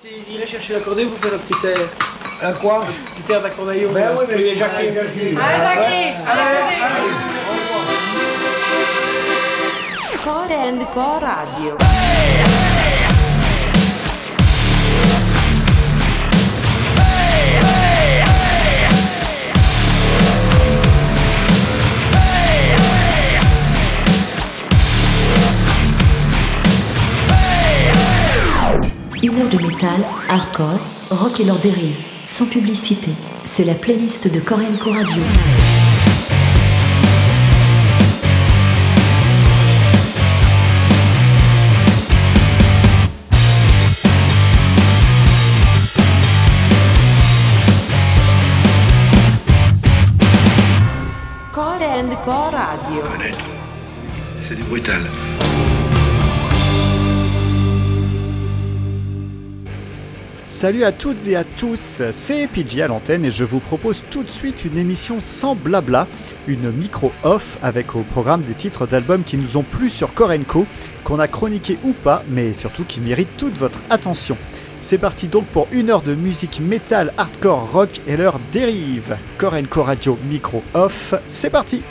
S'il irait chercher l'accordéon pour faire un petit air. Un quoi Un petit air d'accordéon. Ben oui, mais les Jacqueline. Allez, Allez, Allez, allez. Core and Co Radio. Une heure de métal, hardcore, rock et leur dérive, sans publicité. C'est la playlist de Korenko Radio. Core and Co Radio. C'est du brutal. Salut à toutes et à tous, c'est PJ à l'antenne et je vous propose tout de suite une émission sans blabla, une micro-off avec au programme des titres d'albums qui nous ont plu sur Korenko, qu'on a chroniqué ou pas, mais surtout qui méritent toute votre attention. C'est parti donc pour une heure de musique métal, hardcore, rock et leur dérive. Korenko Radio micro-off, c'est parti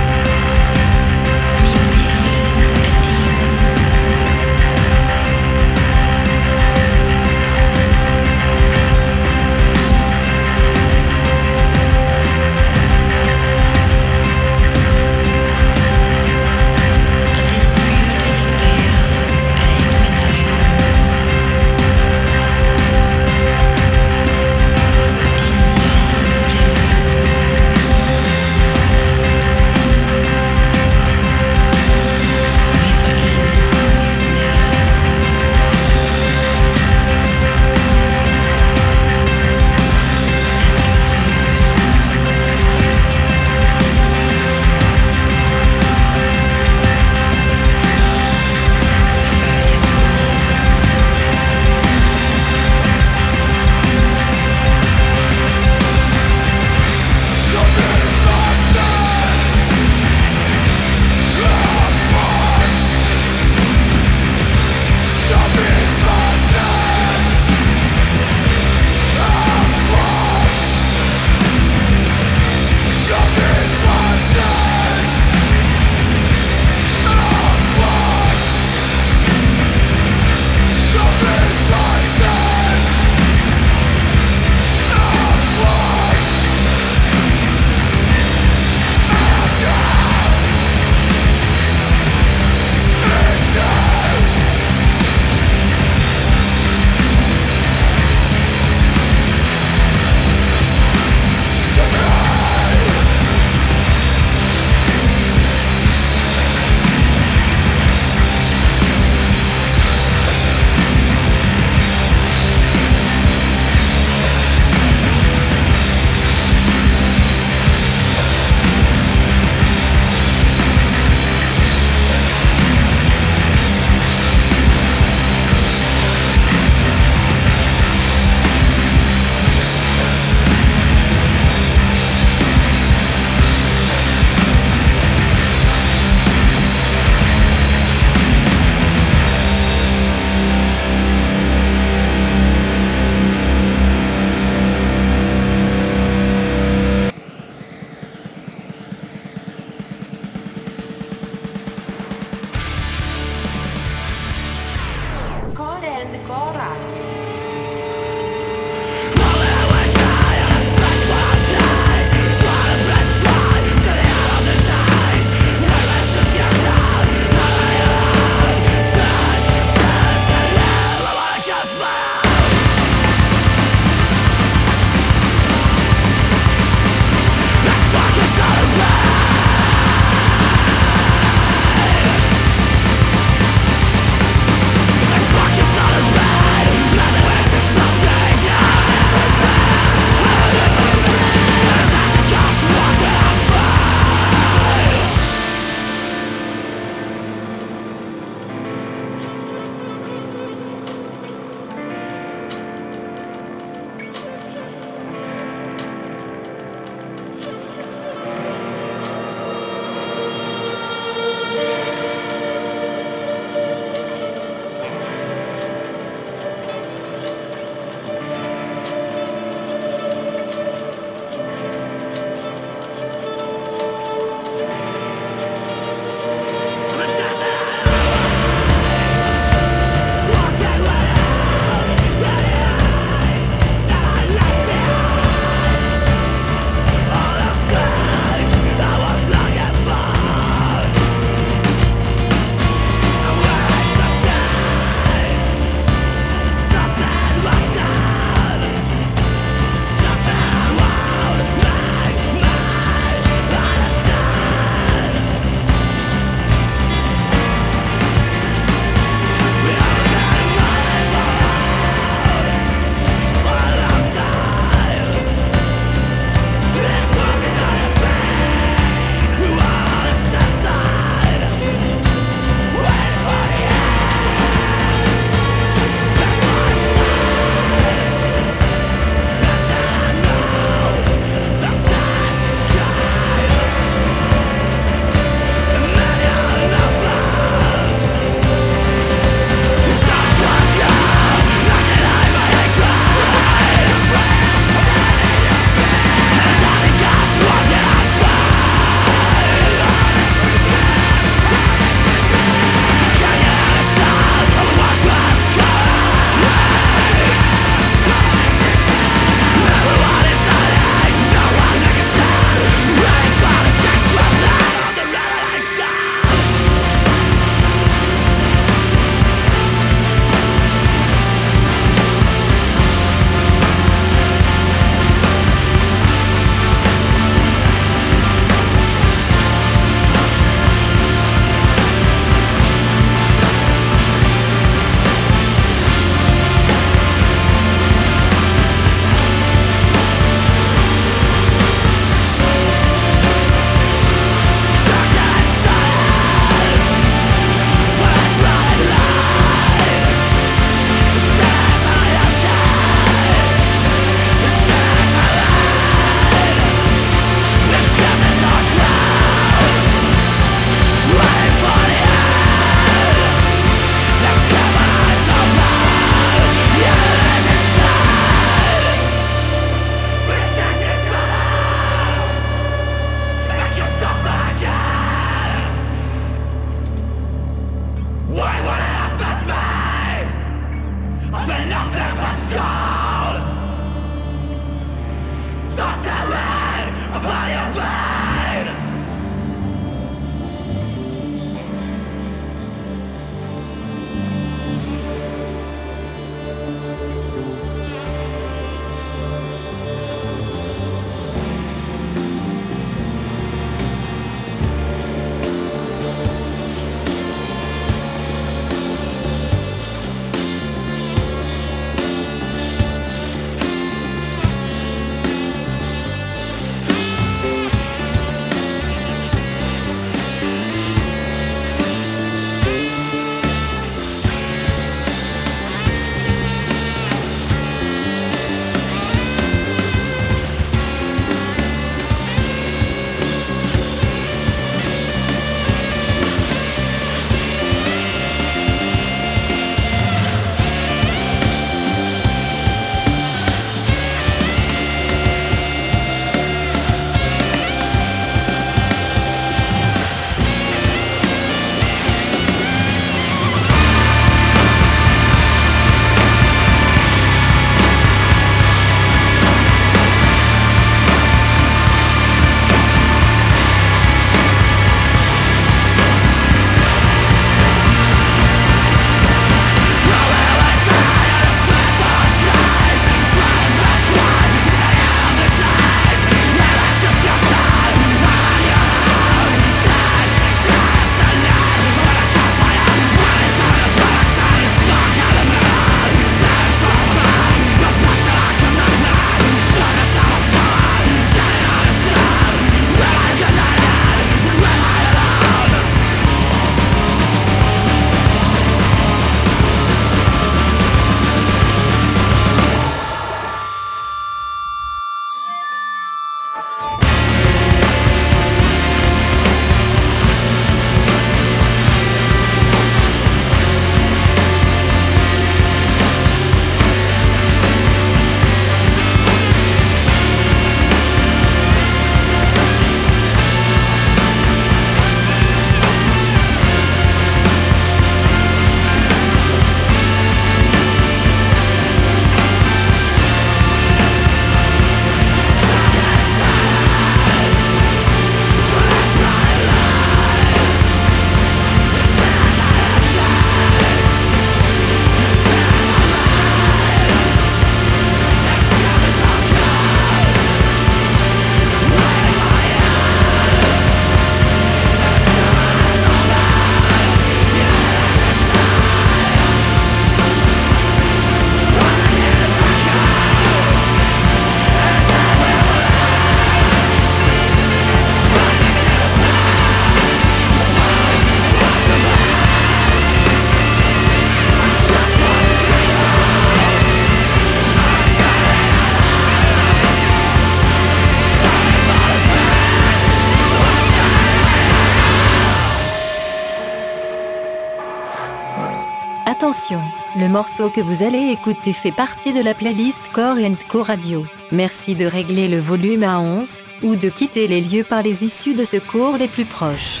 morceau que vous allez écouter fait partie de la playlist Core Co Radio. Merci de régler le volume à 11 ou de quitter les lieux par les issues de secours les plus proches.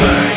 Hey!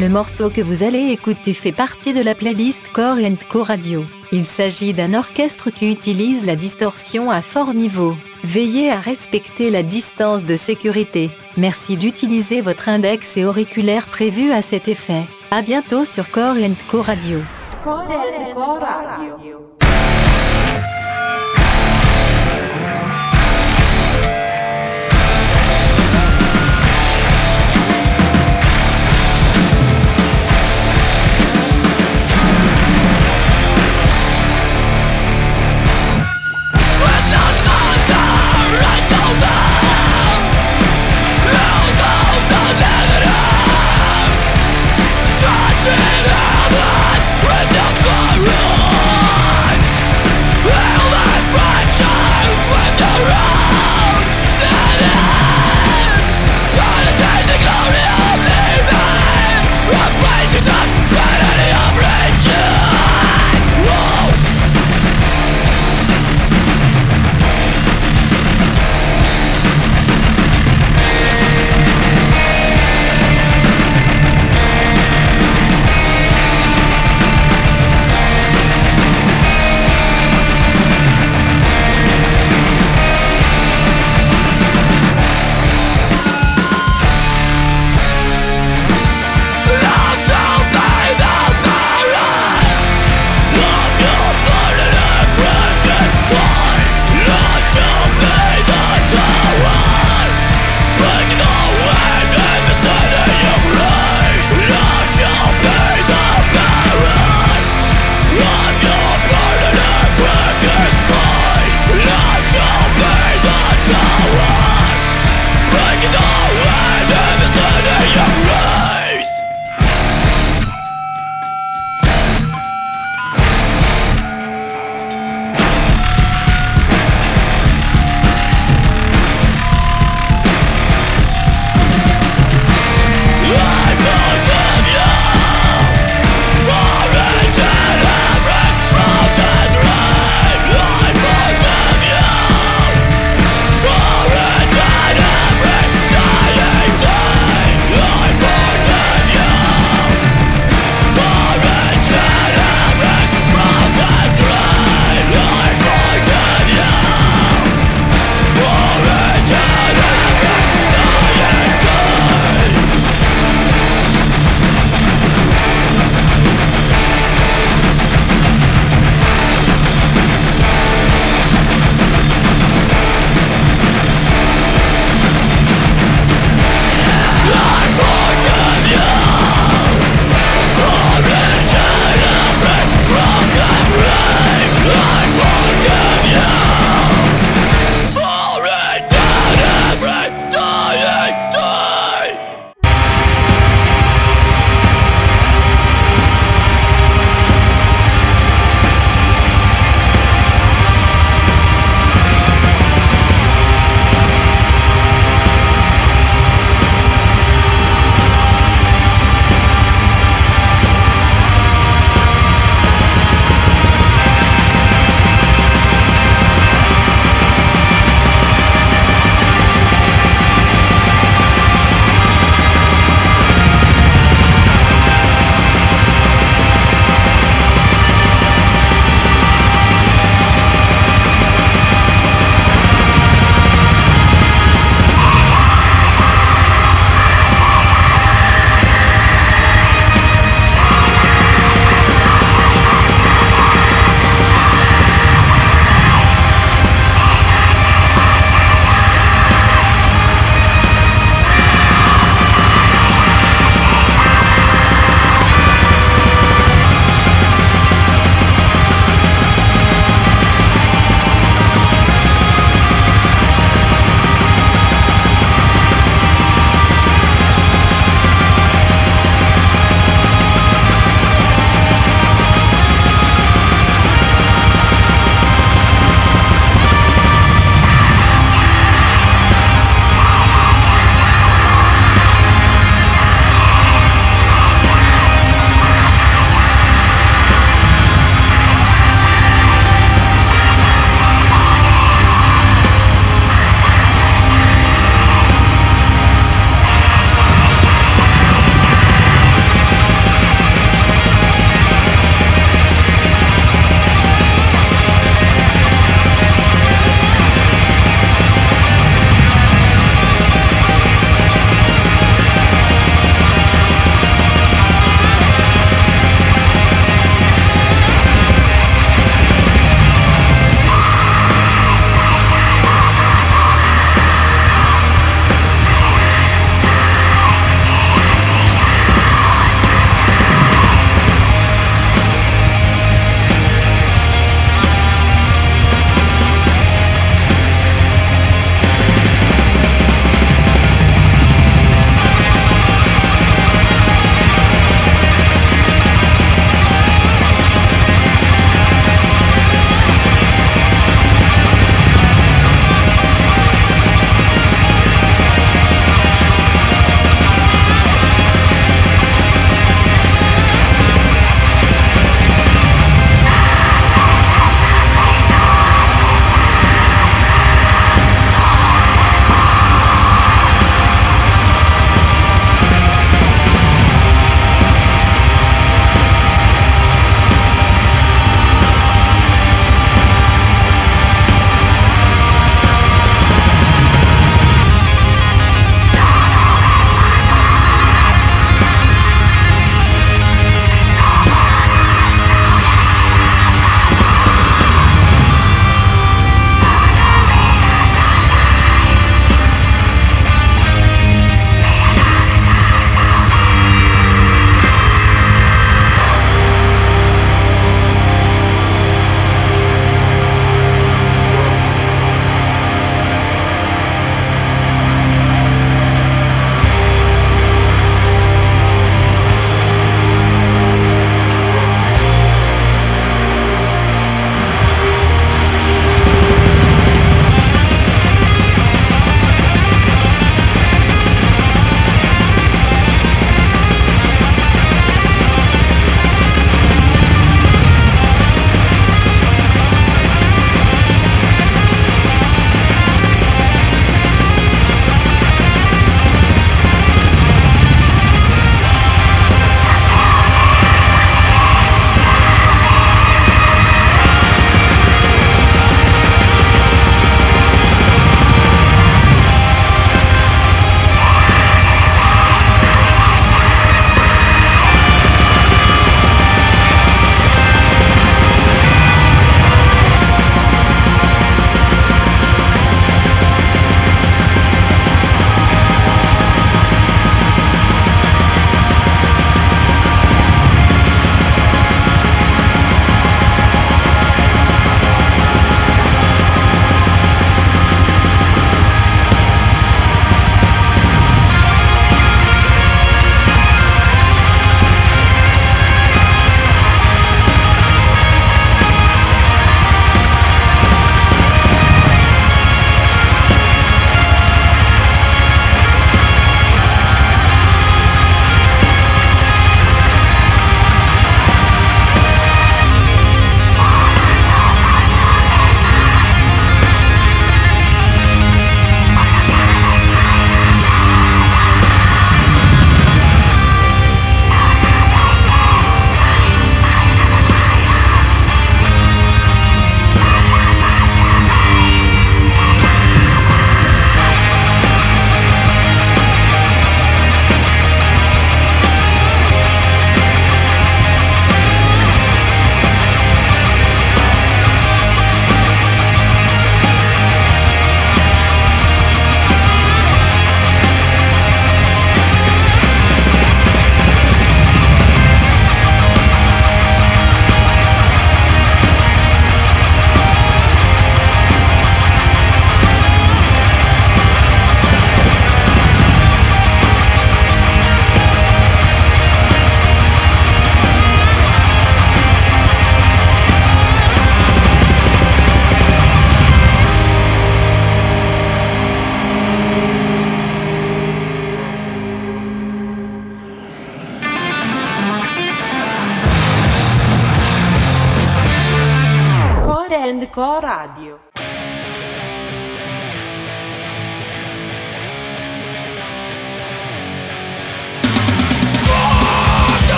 Le morceau que vous allez écouter fait partie de la playlist Core Co Radio. Il s'agit d'un orchestre qui utilise la distorsion à fort niveau. Veillez à respecter la distance de sécurité. Merci d'utiliser votre index et auriculaire prévus à cet effet. À bientôt sur Core Co Core Co Radio.